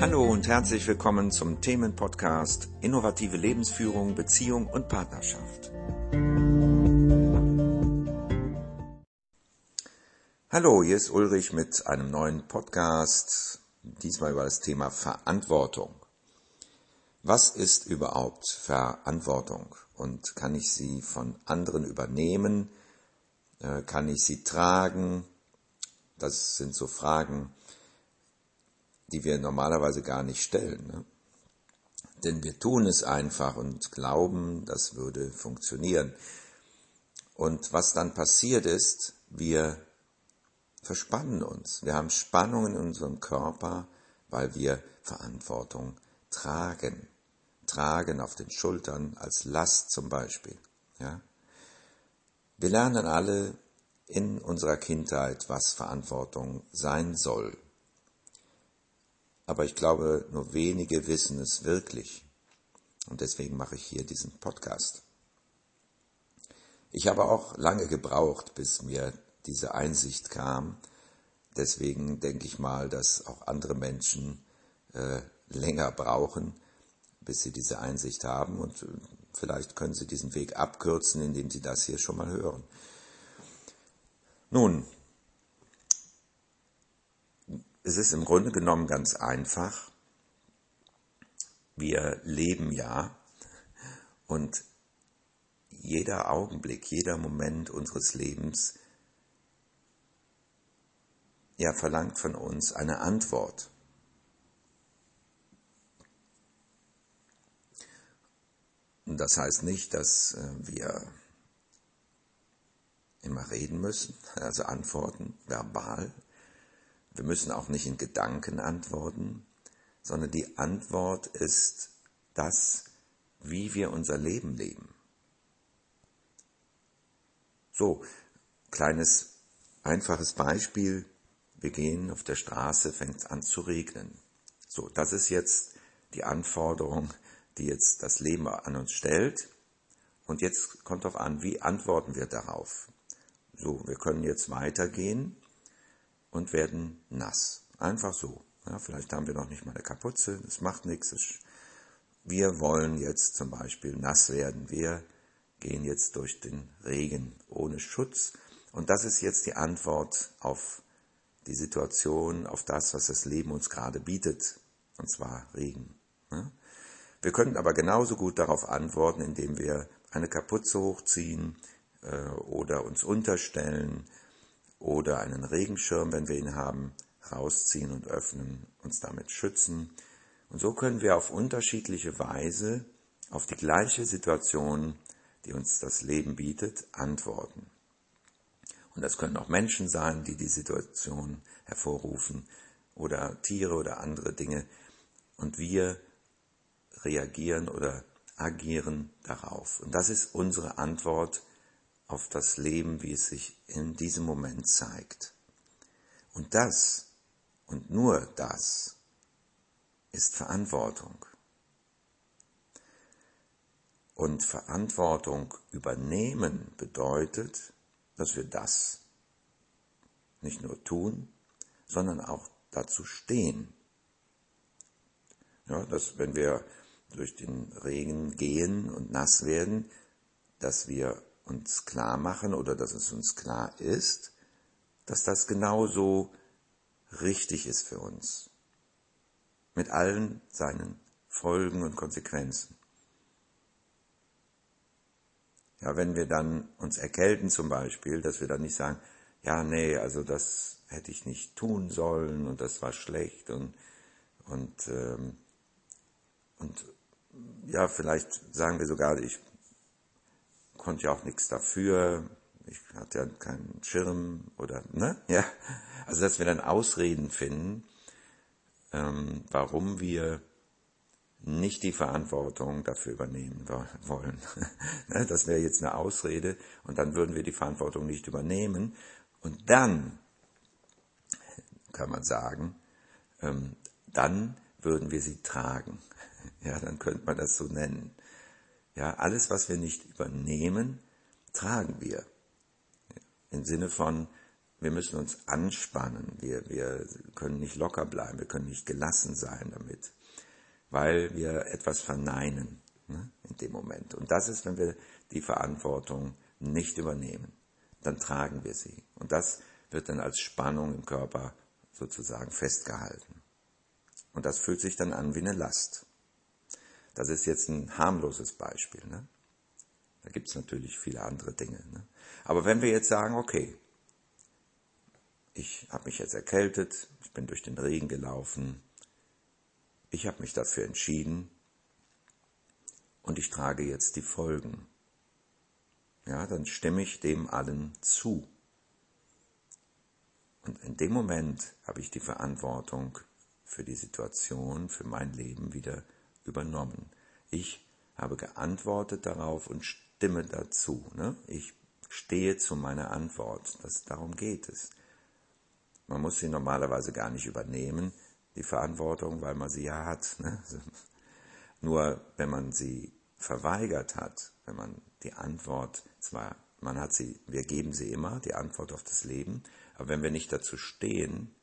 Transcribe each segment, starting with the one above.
Hallo und herzlich willkommen zum Themenpodcast Innovative Lebensführung, Beziehung und Partnerschaft. Hallo, hier ist Ulrich mit einem neuen Podcast, diesmal über das Thema Verantwortung. Was ist überhaupt Verantwortung und kann ich sie von anderen übernehmen? Äh, kann ich sie tragen? Das sind so Fragen, die wir normalerweise gar nicht stellen. Ne? Denn wir tun es einfach und glauben, das würde funktionieren. Und was dann passiert ist, wir verspannen uns. Wir haben Spannungen in unserem Körper, weil wir Verantwortung tragen. Tragen auf den Schultern als Last zum Beispiel. Ja? Wir lernen alle in unserer Kindheit, was Verantwortung sein soll aber ich glaube, nur wenige wissen es wirklich. Und deswegen mache ich hier diesen Podcast. Ich habe auch lange gebraucht, bis mir diese Einsicht kam. Deswegen denke ich mal, dass auch andere Menschen äh, länger brauchen, bis sie diese Einsicht haben. Und äh, vielleicht können sie diesen Weg abkürzen, indem sie das hier schon mal hören. Nun, es ist im Grunde genommen ganz einfach. Wir leben ja und jeder Augenblick, jeder Moment unseres Lebens ja verlangt von uns eine Antwort. Und das heißt nicht, dass äh, wir immer reden müssen, also antworten, verbal, wir müssen auch nicht in Gedanken antworten, sondern die Antwort ist das, wie wir unser Leben leben. So, kleines, einfaches Beispiel. Wir gehen auf der Straße, fängt es an zu regnen. So, das ist jetzt die Anforderung, die jetzt das Leben an uns stellt. Und jetzt kommt darauf an, wie antworten wir darauf. So, wir können jetzt weitergehen und werden nass. Einfach so. Ja, vielleicht haben wir noch nicht mal eine Kapuze, das macht nichts. Wir wollen jetzt zum Beispiel nass werden. Wir gehen jetzt durch den Regen ohne Schutz. Und das ist jetzt die Antwort auf die Situation, auf das, was das Leben uns gerade bietet. Und zwar Regen. Wir können aber genauso gut darauf antworten, indem wir eine Kapuze hochziehen äh, oder uns unterstellen oder einen Regenschirm, wenn wir ihn haben, rausziehen und öffnen, uns damit schützen. Und so können wir auf unterschiedliche Weise auf die gleiche Situation, die uns das Leben bietet, antworten. Und das können auch Menschen sein, die die Situation hervorrufen oder Tiere oder andere Dinge. Und wir reagieren oder agieren darauf. Und das ist unsere Antwort auf das Leben, wie es sich in diesem Moment zeigt. Und das und nur das ist Verantwortung. Und Verantwortung übernehmen bedeutet, dass wir das nicht nur tun, sondern auch dazu stehen. Ja, dass wenn wir durch den Regen gehen und nass werden, dass wir uns klar machen oder dass es uns klar ist, dass das genauso richtig ist für uns. Mit allen seinen Folgen und Konsequenzen. Ja, wenn wir dann uns erkälten zum Beispiel, dass wir dann nicht sagen, ja, nee, also das hätte ich nicht tun sollen und das war schlecht und, und, ähm, und ja, vielleicht sagen wir sogar, ich konnte ja auch nichts dafür, ich hatte ja keinen Schirm oder, ne? Ja. Also, dass wir dann Ausreden finden, ähm, warum wir nicht die Verantwortung dafür übernehmen wollen. Ne, das wäre jetzt eine Ausrede und dann würden wir die Verantwortung nicht übernehmen und dann kann man sagen, ähm, dann würden wir sie tragen. Ja, dann könnte man das so nennen. Ja, alles, was wir nicht übernehmen, tragen wir. Im Sinne von, wir müssen uns anspannen, wir, wir können nicht locker bleiben, wir können nicht gelassen sein damit, weil wir etwas verneinen ne, in dem Moment. Und das ist, wenn wir die Verantwortung nicht übernehmen, dann tragen wir sie. Und das wird dann als Spannung im Körper sozusagen festgehalten. Und das fühlt sich dann an wie eine Last. Das ist jetzt ein harmloses Beispiel. Ne? Da gibt es natürlich viele andere Dinge. Ne? Aber wenn wir jetzt sagen, okay, ich habe mich jetzt erkältet, ich bin durch den Regen gelaufen, ich habe mich dafür entschieden und ich trage jetzt die Folgen. Ja, dann stimme ich dem allen zu. Und in dem Moment habe ich die Verantwortung für die Situation, für mein Leben wieder übernommen. Ich habe geantwortet darauf und stimme dazu. Ne? Ich stehe zu meiner Antwort. Das, darum geht es. Man muss sie normalerweise gar nicht übernehmen, die Verantwortung, weil man sie ja hat. Ne? Nur wenn man sie verweigert hat, wenn man die Antwort zwar, man hat sie, wir geben sie immer, die Antwort auf das Leben, aber wenn wir nicht dazu stehen,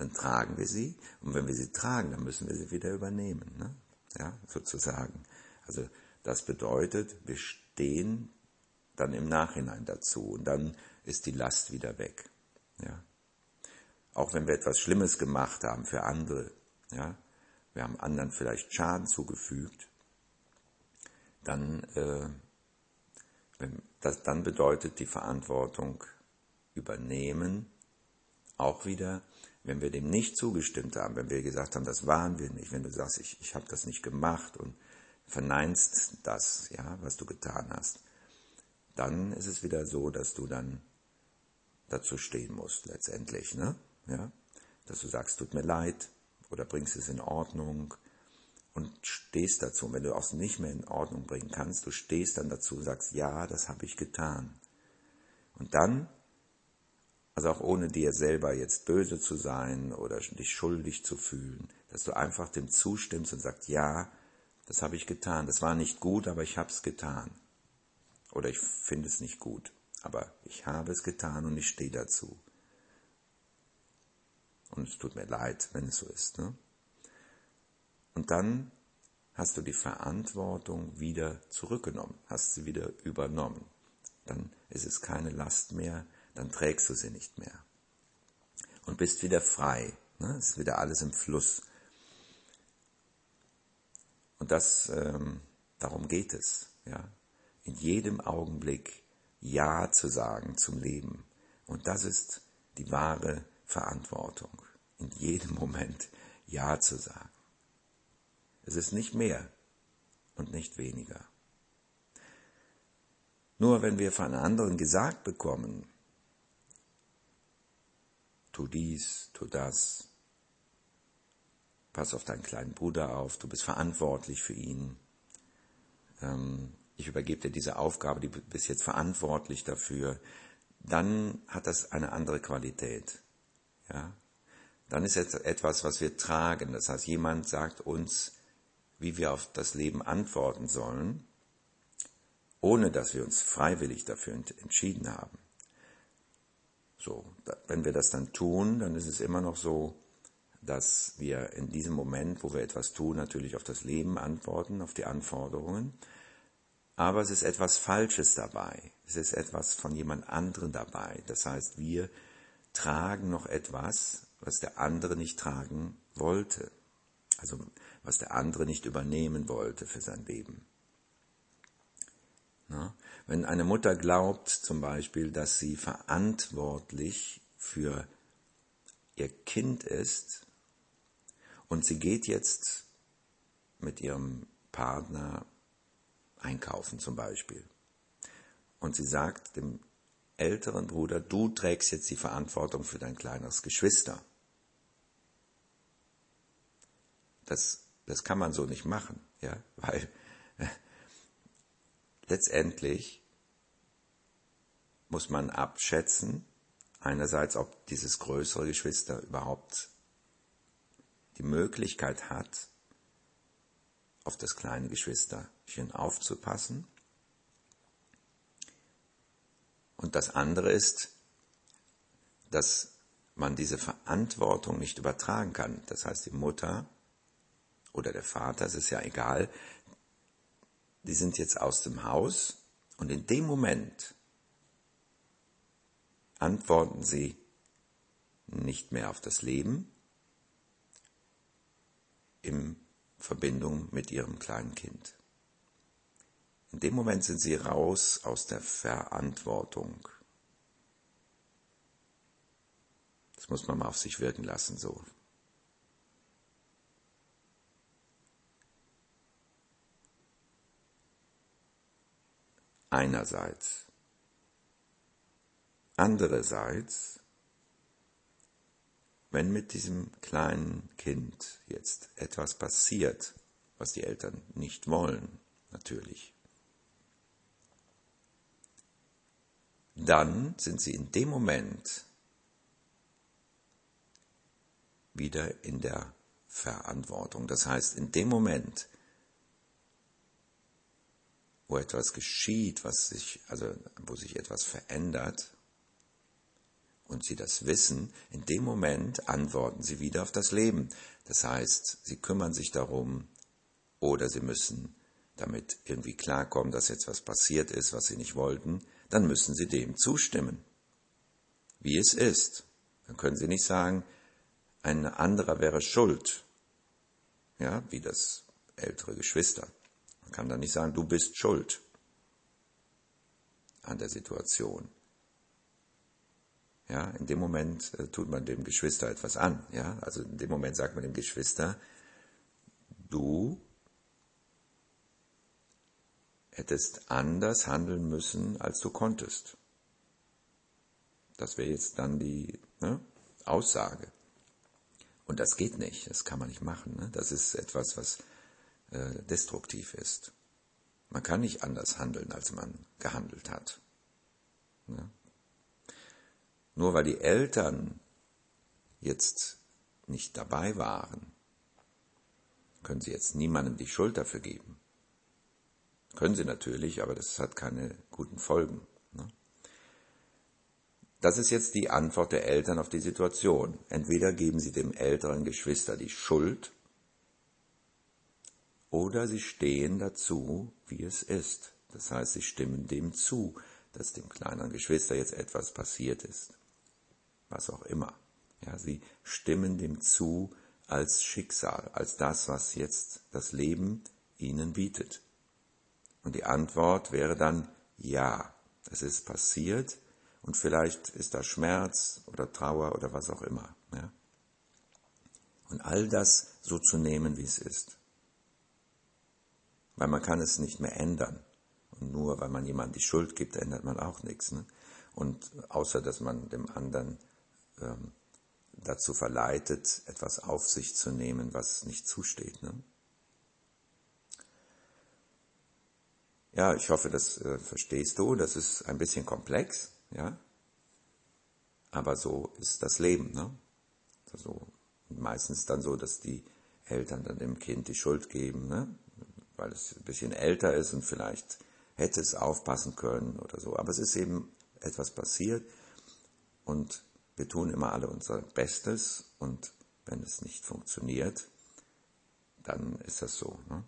dann tragen wir sie und wenn wir sie tragen, dann müssen wir sie wieder übernehmen, ne? ja, sozusagen. Also das bedeutet, wir stehen dann im Nachhinein dazu und dann ist die Last wieder weg. Ja. Auch wenn wir etwas Schlimmes gemacht haben für andere, ja, wir haben anderen vielleicht Schaden zugefügt, dann, äh, das, dann bedeutet die Verantwortung übernehmen auch wieder, wenn wir dem nicht zugestimmt haben, wenn wir gesagt haben, das waren wir nicht, wenn du sagst, ich, ich habe das nicht gemacht und verneinst das, ja, was du getan hast, dann ist es wieder so, dass du dann dazu stehen musst letztendlich, ne? Ja? Dass du sagst, tut mir leid oder bringst es in Ordnung und stehst dazu. Und wenn du auch nicht mehr in Ordnung bringen kannst, du stehst dann dazu und sagst, ja, das habe ich getan. Und dann, also auch ohne dir selber jetzt böse zu sein oder dich schuldig zu fühlen, dass du einfach dem zustimmst und sagst, ja, das habe ich getan. Das war nicht gut, aber ich habe es getan. Oder ich finde es nicht gut, aber ich habe es getan und ich stehe dazu. Und es tut mir leid, wenn es so ist. Ne? Und dann hast du die Verantwortung wieder zurückgenommen, hast sie wieder übernommen. Dann ist es keine Last mehr, dann trägst du sie nicht mehr. Und bist wieder frei. Ne? Es ist wieder alles im Fluss. Und das, ähm, darum geht es. Ja? In jedem Augenblick Ja zu sagen zum Leben. Und das ist die wahre Verantwortung, in jedem Moment Ja zu sagen. Es ist nicht mehr und nicht weniger. Nur wenn wir von anderen gesagt bekommen, tu dies, tu das, pass auf deinen kleinen Bruder auf, du bist verantwortlich für ihn, ähm, ich übergebe dir diese Aufgabe, du bist jetzt verantwortlich dafür, dann hat das eine andere Qualität. Ja? Dann ist es etwas, was wir tragen. Das heißt, jemand sagt uns, wie wir auf das Leben antworten sollen, ohne dass wir uns freiwillig dafür entschieden haben. So, wenn wir das dann tun, dann ist es immer noch so, dass wir in diesem Moment, wo wir etwas tun, natürlich auf das Leben antworten, auf die Anforderungen. Aber es ist etwas Falsches dabei. Es ist etwas von jemand anderem dabei. Das heißt, wir tragen noch etwas, was der andere nicht tragen wollte. Also was der andere nicht übernehmen wollte für sein Leben. Na? Wenn eine Mutter glaubt zum Beispiel, dass sie verantwortlich für ihr Kind ist und sie geht jetzt mit ihrem Partner einkaufen zum Beispiel und sie sagt dem älteren Bruder, du trägst jetzt die Verantwortung für dein kleineres Geschwister. Das, das kann man so nicht machen, ja, weil letztendlich muss man abschätzen, einerseits, ob dieses größere Geschwister überhaupt die Möglichkeit hat, auf das kleine Geschwisterchen aufzupassen und das andere ist, dass man diese Verantwortung nicht übertragen kann. Das heißt, die Mutter oder der Vater, es ist ja egal, die sind jetzt aus dem Haus und in dem Moment antworten sie nicht mehr auf das Leben in Verbindung mit ihrem kleinen Kind. In dem Moment sind sie raus aus der Verantwortung. Das muss man mal auf sich wirken lassen, so. Einerseits. Andererseits, wenn mit diesem kleinen Kind jetzt etwas passiert, was die Eltern nicht wollen, natürlich, dann sind sie in dem Moment wieder in der Verantwortung. Das heißt, in dem Moment, wo etwas geschieht, was sich, also wo sich etwas verändert und sie das wissen, in dem Moment antworten sie wieder auf das Leben. Das heißt, sie kümmern sich darum oder sie müssen damit irgendwie klarkommen, dass jetzt was passiert ist, was sie nicht wollten, dann müssen sie dem zustimmen, wie es ist. Dann können sie nicht sagen, ein anderer wäre schuld, ja, wie das ältere Geschwister. Kann dann nicht sagen, du bist schuld an der Situation. Ja, in dem Moment äh, tut man dem Geschwister etwas an. Ja, also in dem Moment sagt man dem Geschwister, du hättest anders handeln müssen, als du konntest. Das wäre jetzt dann die ne, Aussage. Und das geht nicht, das kann man nicht machen. Ne? Das ist etwas, was äh, destruktiv ist. Man kann nicht anders handeln, als man gehandelt hat. Ne? Nur weil die Eltern jetzt nicht dabei waren, können sie jetzt niemandem die Schuld dafür geben. Können sie natürlich, aber das hat keine guten Folgen. Das ist jetzt die Antwort der Eltern auf die Situation. Entweder geben sie dem älteren Geschwister die Schuld oder sie stehen dazu, wie es ist. Das heißt, sie stimmen dem zu, dass dem kleineren Geschwister jetzt etwas passiert ist. Was auch immer. Ja, sie stimmen dem zu als Schicksal, als das, was jetzt das Leben ihnen bietet. Und die Antwort wäre dann ja, es ist passiert, und vielleicht ist da Schmerz oder Trauer oder was auch immer. Ja? Und all das so zu nehmen, wie es ist. Weil man kann es nicht mehr ändern. Und nur weil man jemandem die Schuld gibt, ändert man auch nichts. Ne? Und außer dass man dem anderen ähm, dazu verleitet, etwas auf sich zu nehmen, was nicht zusteht. Ne? Ja, ich hoffe, das äh, verstehst du. Das ist ein bisschen komplex. Ja? Aber so ist das Leben. Ne? Also meistens dann so, dass die Eltern dann dem Kind die Schuld geben, ne? Weil es ein bisschen älter ist und vielleicht hätte es aufpassen können oder so. Aber es ist eben etwas passiert und wir tun immer alle unser Bestes und wenn es nicht funktioniert, dann ist das so. Ne?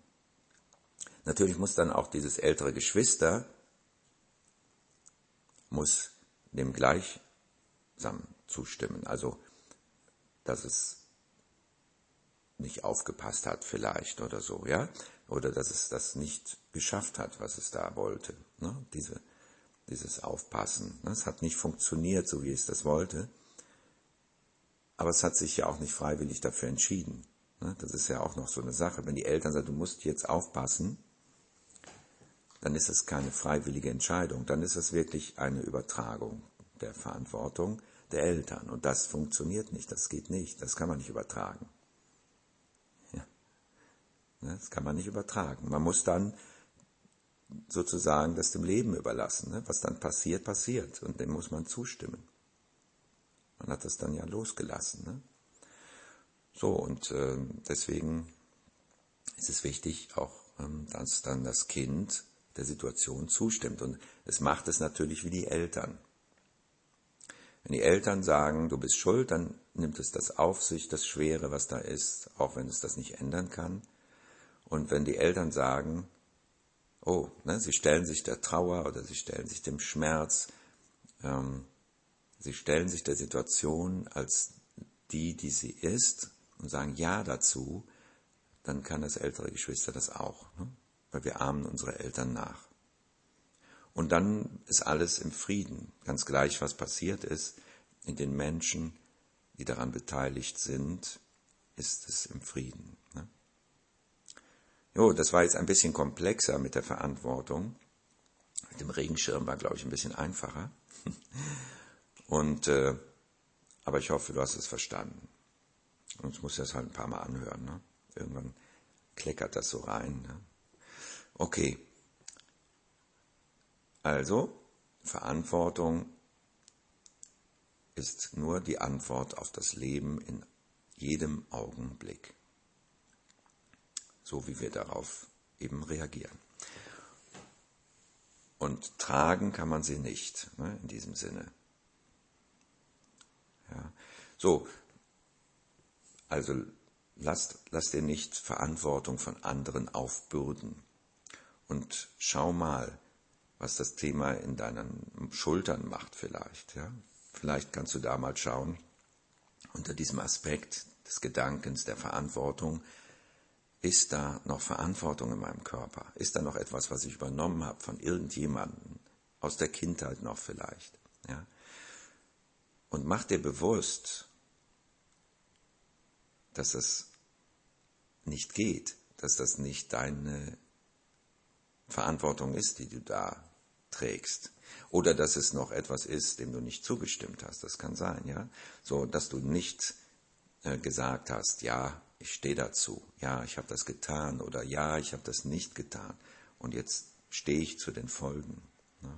Natürlich muss dann auch dieses ältere Geschwister muss dem gleichsam zustimmen. Also, dass es nicht aufgepasst hat vielleicht oder so, ja, oder dass es das nicht geschafft hat, was es da wollte, ne? Diese, dieses Aufpassen. Ne? Es hat nicht funktioniert, so wie es das wollte, aber es hat sich ja auch nicht freiwillig dafür entschieden. Ne? Das ist ja auch noch so eine Sache. Wenn die Eltern sagen, du musst jetzt aufpassen, dann ist es keine freiwillige Entscheidung, dann ist es wirklich eine Übertragung der Verantwortung der Eltern. Und das funktioniert nicht, das geht nicht, das kann man nicht übertragen. Ja. Das kann man nicht übertragen. Man muss dann sozusagen das dem Leben überlassen. Ne? Was dann passiert, passiert. Und dem muss man zustimmen. Man hat das dann ja losgelassen. Ne? So, und äh, deswegen ist es wichtig, auch ähm, dass dann das Kind der Situation zustimmt. Und es macht es natürlich wie die Eltern. Wenn die Eltern sagen, du bist schuld, dann nimmt es das auf sich, das Schwere, was da ist, auch wenn es das nicht ändern kann. Und wenn die Eltern sagen, oh, ne, sie stellen sich der Trauer oder sie stellen sich dem Schmerz, ähm, sie stellen sich der Situation als die, die sie ist und sagen Ja dazu, dann kann das ältere Geschwister das auch, ne? weil wir ahmen unsere Eltern nach. Und dann ist alles im Frieden, ganz gleich, was passiert ist. In den Menschen, die daran beteiligt sind, ist es im Frieden. Jo, das war jetzt ein bisschen komplexer mit der Verantwortung. Mit dem Regenschirm war, glaube ich, ein bisschen einfacher. Und, äh, aber ich hoffe, du hast es verstanden. Und ich muss das halt ein paar Mal anhören. Ne? Irgendwann kleckert das so rein. Ne? Okay. Also, Verantwortung ist nur die Antwort auf das Leben in jedem Augenblick. So wie wir darauf eben reagieren. Und tragen kann man sie nicht, ne, in diesem Sinne. Ja. So, also lass, lass dir nicht Verantwortung von anderen aufbürden. Und schau mal, was das Thema in deinen Schultern macht vielleicht. Ja? Vielleicht kannst du da mal schauen, unter diesem Aspekt des Gedankens der Verantwortung, ist da noch Verantwortung in meinem Körper? Ist da noch etwas, was ich übernommen habe von irgendjemandem, aus der Kindheit noch vielleicht? Ja? Und mach dir bewusst, dass es nicht geht, dass das nicht deine Verantwortung ist, die du da trägst. Oder dass es noch etwas ist, dem du nicht zugestimmt hast. Das kann sein, ja. So, dass du nicht äh, gesagt hast, ja, ich stehe dazu, ja, ich habe das getan oder ja, ich habe das nicht getan. Und jetzt stehe ich zu den Folgen. Ne?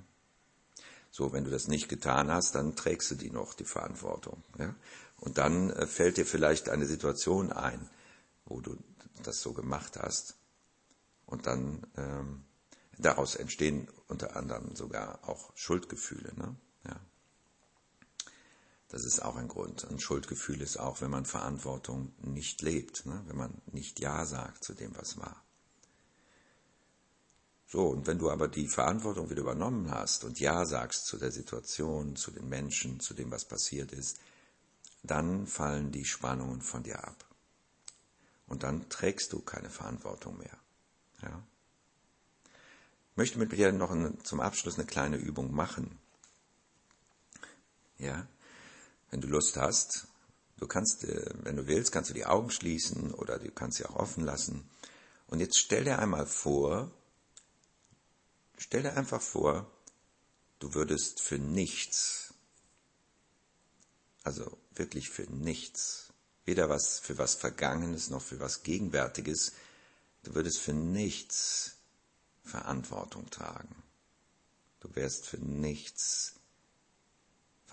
So, wenn du das nicht getan hast, dann trägst du die noch, die Verantwortung. Ja? Und dann äh, fällt dir vielleicht eine Situation ein, wo du das so gemacht hast. Und dann ähm, daraus entstehen unter anderem sogar auch Schuldgefühle. Ne? Das ist auch ein Grund. Ein Schuldgefühl ist auch, wenn man Verantwortung nicht lebt, ne? wenn man nicht Ja sagt zu dem, was war. So, und wenn du aber die Verantwortung wieder übernommen hast und Ja sagst zu der Situation, zu den Menschen, zu dem, was passiert ist, dann fallen die Spannungen von dir ab. Und dann trägst du keine Verantwortung mehr. Ja? Ich möchte mit dir noch eine, zum Abschluss eine kleine Übung machen. Ja, wenn du Lust hast, du kannst, äh, wenn du willst, kannst du die Augen schließen oder du kannst sie auch offen lassen. Und jetzt stell dir einmal vor, stell dir einfach vor, du würdest für nichts also wirklich für nichts. Weder was für was Vergangenes noch für was Gegenwärtiges. Du würdest für nichts Verantwortung tragen. Du wärst für nichts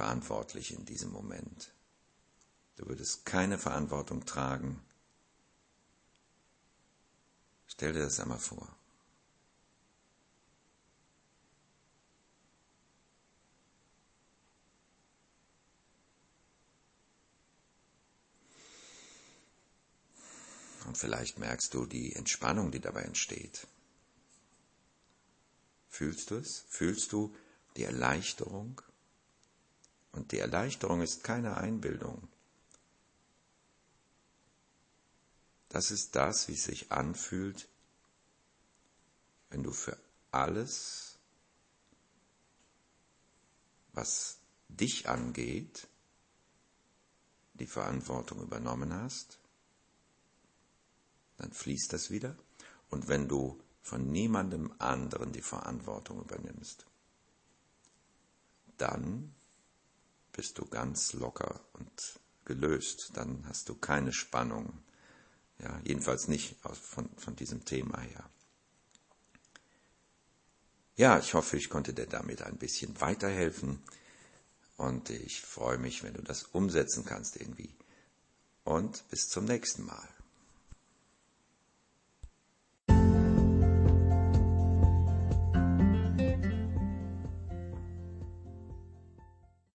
verantwortlich in diesem Moment. Du würdest keine Verantwortung tragen. Stell dir das einmal vor. Und vielleicht merkst du die Entspannung, die dabei entsteht. Fühlst du es? Fühlst du die Erleichterung? Und die Erleichterung ist keine Einbildung. Das ist das, wie es sich anfühlt, wenn du für alles, was dich angeht, die Verantwortung übernommen hast dann fließt das wieder. Und wenn du von niemandem anderen die Verantwortung übernimmst, dann bist du ganz locker und gelöst. Dann hast du keine Spannung. Ja, jedenfalls nicht von, von diesem Thema her. Ja, ich hoffe, ich konnte dir damit ein bisschen weiterhelfen. Und ich freue mich, wenn du das umsetzen kannst irgendwie. Und bis zum nächsten Mal.